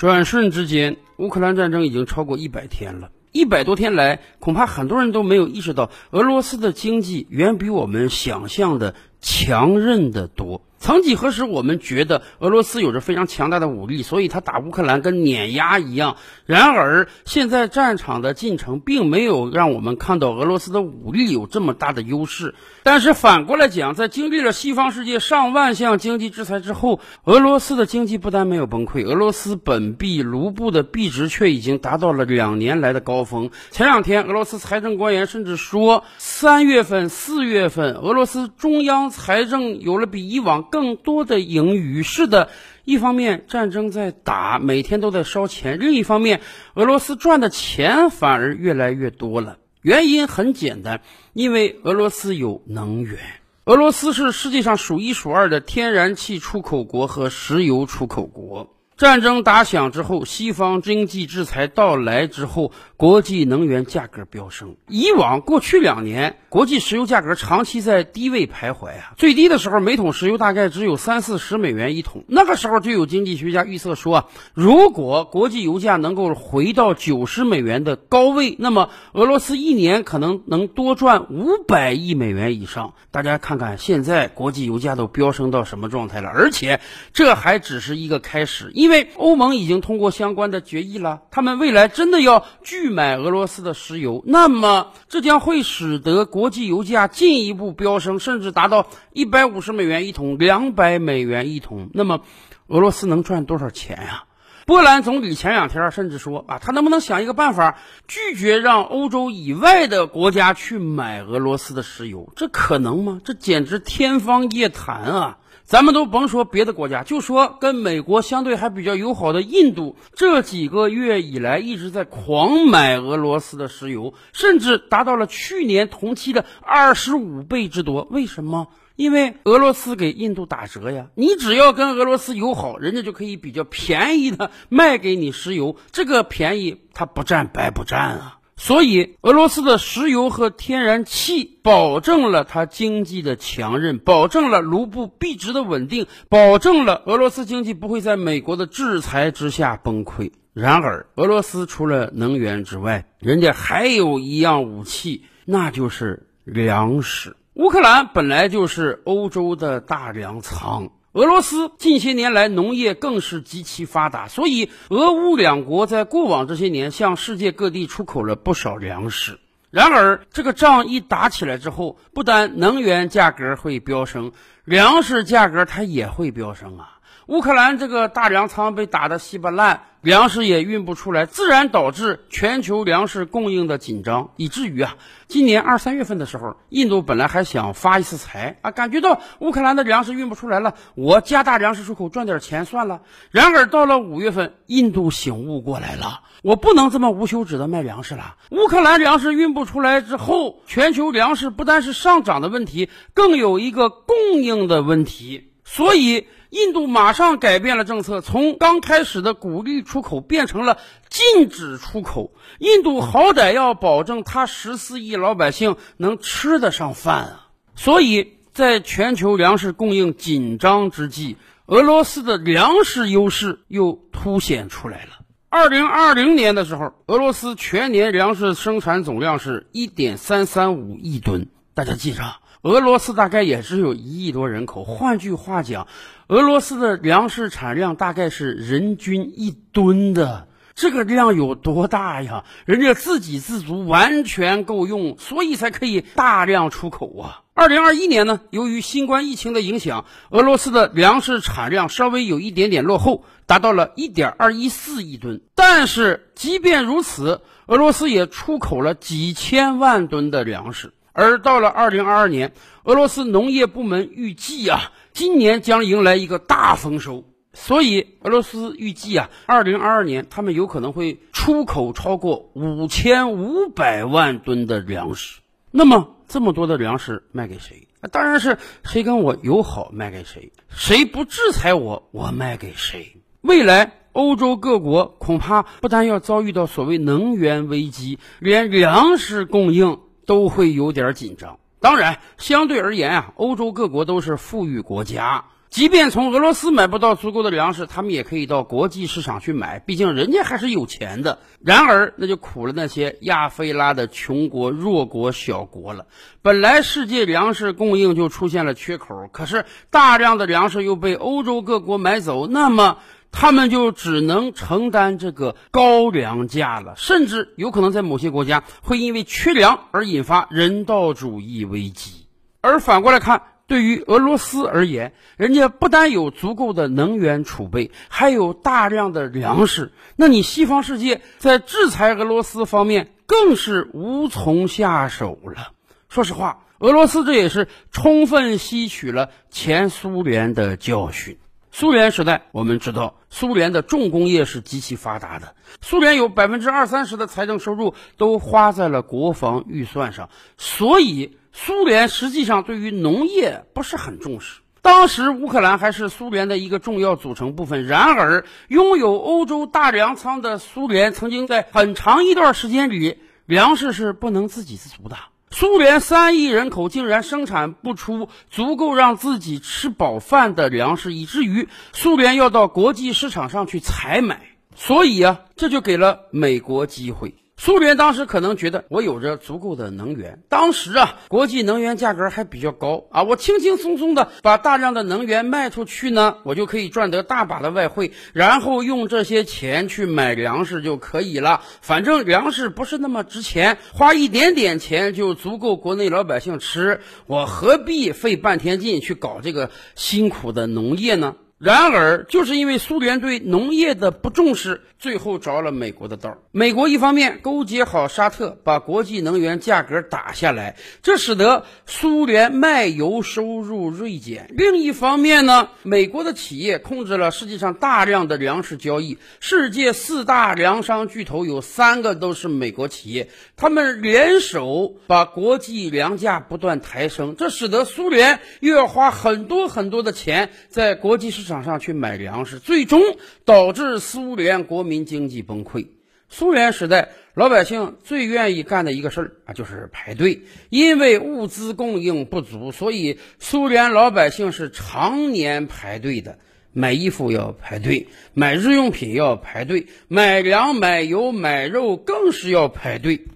转瞬之间，乌克兰战争已经超过一百天了。一百多天来，恐怕很多人都没有意识到，俄罗斯的经济远比我们想象的强韧的多。曾几何时，我们觉得俄罗斯有着非常强大的武力，所以他打乌克兰跟碾压一样。然而，现在战场的进程并没有让我们看到俄罗斯的武力有这么大的优势。但是反过来讲，在经历了西方世界上万项经济制裁之后，俄罗斯的经济不但没有崩溃，俄罗斯本币卢布的币值却已经达到了两年来的高峰。前两天，俄罗斯财政官员甚至说，三月份、四月份，俄罗斯中央财政有了比以往更多的盈余。是的，一方面战争在打，每天都在烧钱；另一方面，俄罗斯赚的钱反而越来越多了。原因很简单，因为俄罗斯有能源。俄罗斯是世界上数一数二的天然气出口国和石油出口国。战争打响之后，西方经济制裁到来之后，国际能源价格飙升。以往过去两年，国际石油价格长期在低位徘徊啊，最低的时候每桶石油大概只有三四十美元一桶。那个时候就有经济学家预测说，如果国际油价能够回到九十美元的高位，那么俄罗斯一年可能能多赚五百亿美元以上。大家看看现在国际油价都飙升到什么状态了，而且这还只是一个开始，因因为欧盟已经通过相关的决议了，他们未来真的要拒买俄罗斯的石油，那么这将会使得国际油价进一步飙升，甚至达到一百五十美元一桶、两百美元一桶。那么俄罗斯能赚多少钱呀？波兰总理前两天甚至说啊，他能不能想一个办法，拒绝让欧洲以外的国家去买俄罗斯的石油？这可能吗？这简直天方夜谭啊！咱们都甭说别的国家，就说跟美国相对还比较友好的印度，这几个月以来一直在狂买俄罗斯的石油，甚至达到了去年同期的二十五倍之多。为什么？因为俄罗斯给印度打折呀，你只要跟俄罗斯友好，人家就可以比较便宜的卖给你石油，这个便宜他不占白不占啊。所以，俄罗斯的石油和天然气保证了它经济的强韧，保证了卢布币值的稳定，保证了俄罗斯经济不会在美国的制裁之下崩溃。然而，俄罗斯除了能源之外，人家还有一样武器，那就是粮食。乌克兰本来就是欧洲的大粮仓。俄罗斯近些年来农业更是极其发达，所以俄乌两国在过往这些年向世界各地出口了不少粮食。然而，这个仗一打起来之后，不但能源价格会飙升，粮食价格它也会飙升啊！乌克兰这个大粮仓被打得稀巴烂。粮食也运不出来，自然导致全球粮食供应的紧张，以至于啊，今年二三月份的时候，印度本来还想发一次财啊，感觉到乌克兰的粮食运不出来了，我加大粮食出口赚点钱算了。然而到了五月份，印度醒悟过来了，我不能这么无休止的卖粮食了。乌克兰粮食运不出来之后，全球粮食不单是上涨的问题，更有一个供应的问题，所以。印度马上改变了政策，从刚开始的鼓励出口变成了禁止出口。印度好歹要保证他十四亿老百姓能吃得上饭啊！所以在全球粮食供应紧张之际，俄罗斯的粮食优势又凸显出来了。二零二零年的时候，俄罗斯全年粮食生产总量是一点三三五亿吨。大家记着，俄罗斯大概也只有一亿多人口。换句话讲。俄罗斯的粮食产量大概是人均一吨的，这个量有多大呀？人家自给自足，完全够用，所以才可以大量出口啊。二零二一年呢，由于新冠疫情的影响，俄罗斯的粮食产量稍微有一点点落后，达到了一点二一四亿吨。但是即便如此，俄罗斯也出口了几千万吨的粮食。而到了二零二二年，俄罗斯农业部门预计啊。今年将迎来一个大丰收，所以俄罗斯预计啊，二零二二年他们有可能会出口超过五千五百万吨的粮食。那么这么多的粮食卖给谁？当然是谁跟我友好卖给谁，谁不制裁我，我卖给谁。未来欧洲各国恐怕不但要遭遇到所谓能源危机，连粮食供应都会有点紧张。当然，相对而言啊，欧洲各国都是富裕国家，即便从俄罗斯买不到足够的粮食，他们也可以到国际市场去买，毕竟人家还是有钱的。然而，那就苦了那些亚非拉的穷国、弱国、小国了。本来世界粮食供应就出现了缺口，可是大量的粮食又被欧洲各国买走，那么他们就只能承担这个高粮价了，甚至有可能在某些国家会因为缺粮而引发人道主义危机。而反过来看。对于俄罗斯而言，人家不但有足够的能源储备，还有大量的粮食。那你西方世界在制裁俄罗斯方面更是无从下手了。说实话，俄罗斯这也是充分吸取了前苏联的教训。苏联时代，我们知道苏联的重工业是极其发达的，苏联有百分之二三十的财政收入都花在了国防预算上，所以。苏联实际上对于农业不是很重视。当时乌克兰还是苏联的一个重要组成部分。然而，拥有欧洲大粮仓的苏联，曾经在很长一段时间里，粮食是不能自给自足的。苏联三亿人口竟然生产不出足够让自己吃饱饭的粮食，以至于苏联要到国际市场上去采买。所以啊，这就给了美国机会。苏联当时可能觉得我有着足够的能源，当时啊，国际能源价格还比较高啊，我轻轻松松的把大量的能源卖出去呢，我就可以赚得大把的外汇，然后用这些钱去买粮食就可以了。反正粮食不是那么值钱，花一点点钱就足够国内老百姓吃，我何必费半天劲去搞这个辛苦的农业呢？然而，就是因为苏联对农业的不重视，最后着了美国的道。美国一方面勾结好沙特，把国际能源价格打下来，这使得苏联卖油收入锐减；另一方面呢，美国的企业控制了世界上大量的粮食交易。世界四大粮商巨头有三个都是美国企业，他们联手把国际粮价不断抬升，这使得苏联又要花很多很多的钱在国际市场。场上去买粮食，最终导致苏联国民经济崩溃。苏联时代，老百姓最愿意干的一个事儿啊，就是排队。因为物资供应不足，所以苏联老百姓是常年排队的。买衣服要排队，买日用品要排队，买粮、买油、买肉更是要排队。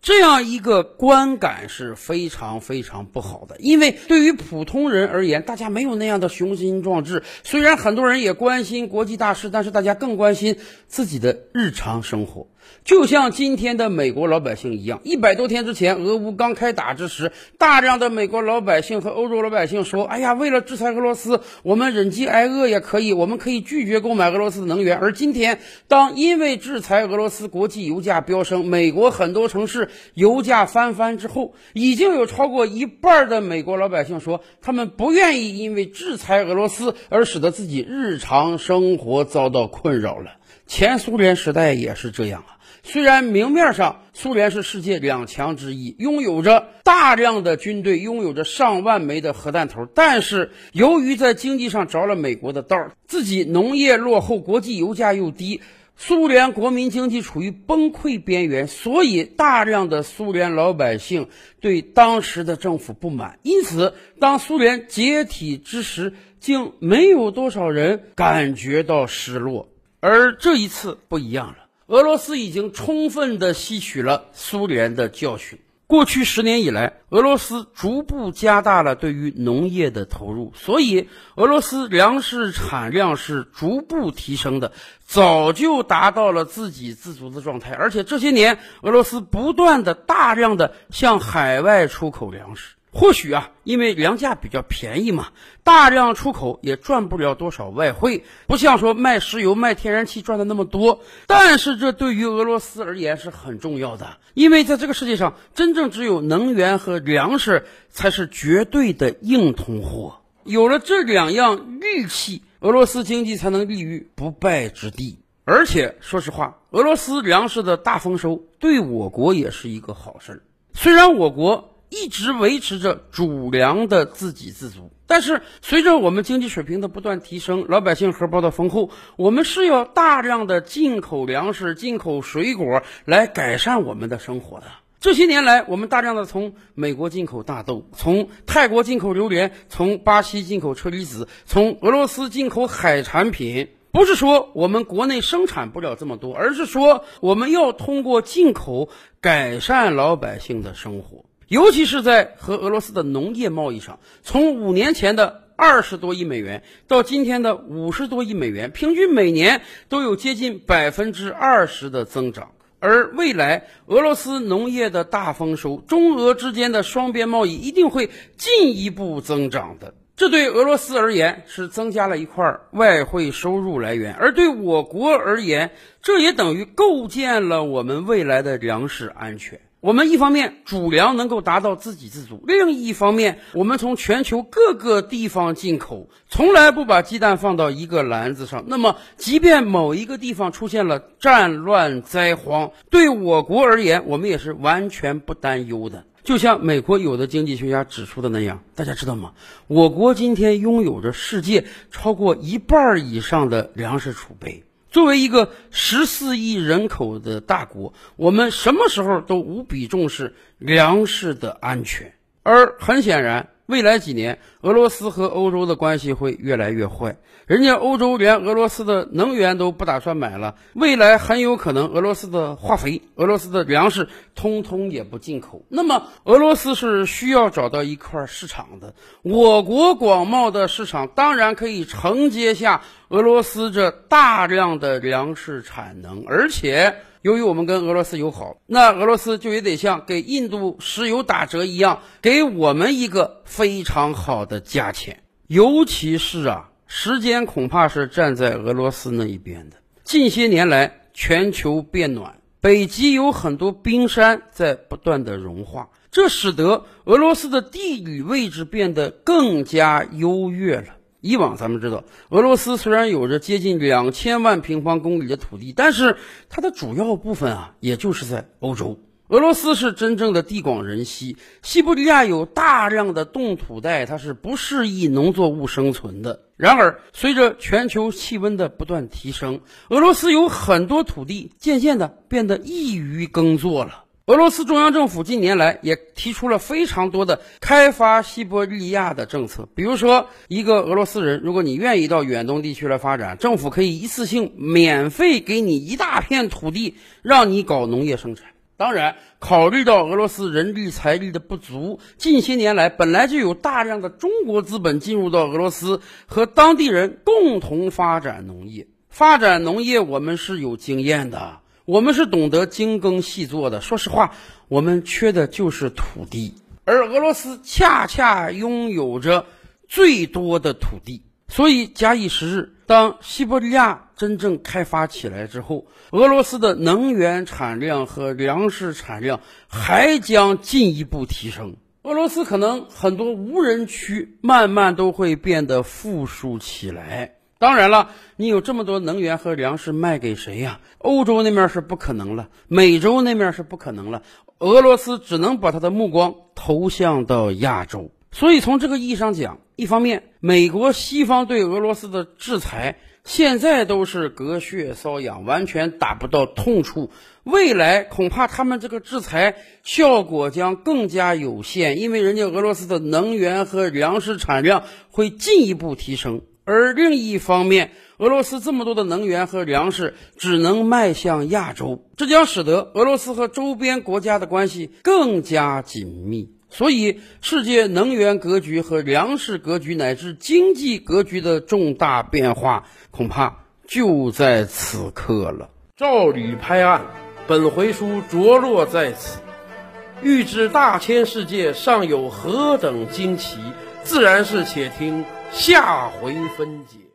这样一个观感是非常非常不好的，因为对于普通人而言，大家没有那样的雄心壮志。虽然很多人也关心国际大事，但是大家更关心自己的日常生活。就像今天的美国老百姓一样，一百多天之前，俄乌刚开打之时，大量的美国老百姓和欧洲老百姓说：“哎呀，为了制裁俄罗斯，我们忍饥挨饿也可以，我们可以拒绝购买俄罗斯的能源。”而今天，当因为制裁俄罗斯，国际油价飙升，美国很多城市油价翻番之后，已经有超过一半的美国老百姓说，他们不愿意因为制裁俄罗斯而使得自己日常生活遭到困扰了。前苏联时代也是这样啊。虽然明面上苏联是世界两强之一，拥有着大量的军队，拥有着上万枚的核弹头，但是由于在经济上着了美国的道，自己农业落后，国际油价又低，苏联国民经济处于崩溃边缘，所以大量的苏联老百姓对当时的政府不满。因此，当苏联解体之时，竟没有多少人感觉到失落，而这一次不一样了。俄罗斯已经充分地吸取了苏联的教训。过去十年以来，俄罗斯逐步加大了对于农业的投入，所以俄罗斯粮食产量是逐步提升的，早就达到了自给自足的状态。而且这些年，俄罗斯不断的大量的向海外出口粮食。或许啊，因为粮价比较便宜嘛，大量出口也赚不了多少外汇，不像说卖石油、卖天然气赚的那么多。但是这对于俄罗斯而言是很重要的，因为在这个世界上，真正只有能源和粮食才是绝对的硬通货。有了这两样利器，俄罗斯经济才能立于不败之地。而且说实话，俄罗斯粮食的大丰收对我国也是一个好事儿。虽然我国。一直维持着主粮的自给自足，但是随着我们经济水平的不断提升，老百姓荷包的丰厚，我们是要大量的进口粮食、进口水果来改善我们的生活的。这些年来，我们大量的从美国进口大豆，从泰国进口榴莲，从巴西进口车厘子，从俄罗斯进口海产品。不是说我们国内生产不了这么多，而是说我们要通过进口改善老百姓的生活，尤其是在和俄罗斯的农业贸易上。从五年前的二十多亿美元到今天的五十多亿美元，平均每年都有接近百分之二十的增长。而未来俄罗斯农业的大丰收，中俄之间的双边贸易一定会进一步增长的。这对俄罗斯而言是增加了一块外汇收入来源，而对我国而言，这也等于构建了我们未来的粮食安全。我们一方面主粮能够达到自给自足，另一方面，我们从全球各个地方进口，从来不把鸡蛋放到一个篮子上。那么，即便某一个地方出现了战乱灾荒，对我国而言，我们也是完全不担忧的。就像美国有的经济学家指出的那样，大家知道吗？我国今天拥有着世界超过一半以上的粮食储备。作为一个十四亿人口的大国，我们什么时候都无比重视粮食的安全。而很显然，未来几年，俄罗斯和欧洲的关系会越来越坏。人家欧洲连俄罗斯的能源都不打算买了，未来很有可能俄罗斯的化肥、俄罗斯的粮食通通也不进口。那么，俄罗斯是需要找到一块市场的。我国广袤的市场当然可以承接下俄罗斯这大量的粮食产能，而且。由于我们跟俄罗斯友好，那俄罗斯就也得像给印度石油打折一样，给我们一个非常好的价钱。尤其是啊，时间恐怕是站在俄罗斯那一边的。近些年来，全球变暖，北极有很多冰山在不断的融化，这使得俄罗斯的地理位置变得更加优越了。以往咱们知道，俄罗斯虽然有着接近两千万平方公里的土地，但是它的主要部分啊，也就是在欧洲。俄罗斯是真正的地广人稀，西伯利亚有大量的冻土带，它是不适宜农作物生存的。然而，随着全球气温的不断提升，俄罗斯有很多土地渐渐的变得易于耕作了。俄罗斯中央政府近年来也提出了非常多的开发西伯利亚的政策，比如说，一个俄罗斯人，如果你愿意到远东地区来发展，政府可以一次性免费给你一大片土地，让你搞农业生产。当然，考虑到俄罗斯人力财力的不足，近些年来本来就有大量的中国资本进入到俄罗斯，和当地人共同发展农业。发展农业，我们是有经验的。我们是懂得精耕细作的。说实话，我们缺的就是土地，而俄罗斯恰恰拥有着最多的土地。所以，假以时日，当西伯利亚真正开发起来之后，俄罗斯的能源产量和粮食产量还将进一步提升。俄罗斯可能很多无人区慢慢都会变得富庶起来。当然了，你有这么多能源和粮食卖给谁呀？欧洲那面是不可能了，美洲那面是不可能了，俄罗斯只能把他的目光投向到亚洲。所以从这个意义上讲，一方面，美国西方对俄罗斯的制裁现在都是隔靴搔痒，完全打不到痛处；未来恐怕他们这个制裁效果将更加有限，因为人家俄罗斯的能源和粮食产量会进一步提升。而另一方面，俄罗斯这么多的能源和粮食只能卖向亚洲，这将使得俄罗斯和周边国家的关系更加紧密。所以，世界能源格局和粮食格局乃至经济格局的重大变化，恐怕就在此刻了。照吕拍案，本回书着落在此。欲知大千世界尚有何等惊奇，自然是且听。下回分解。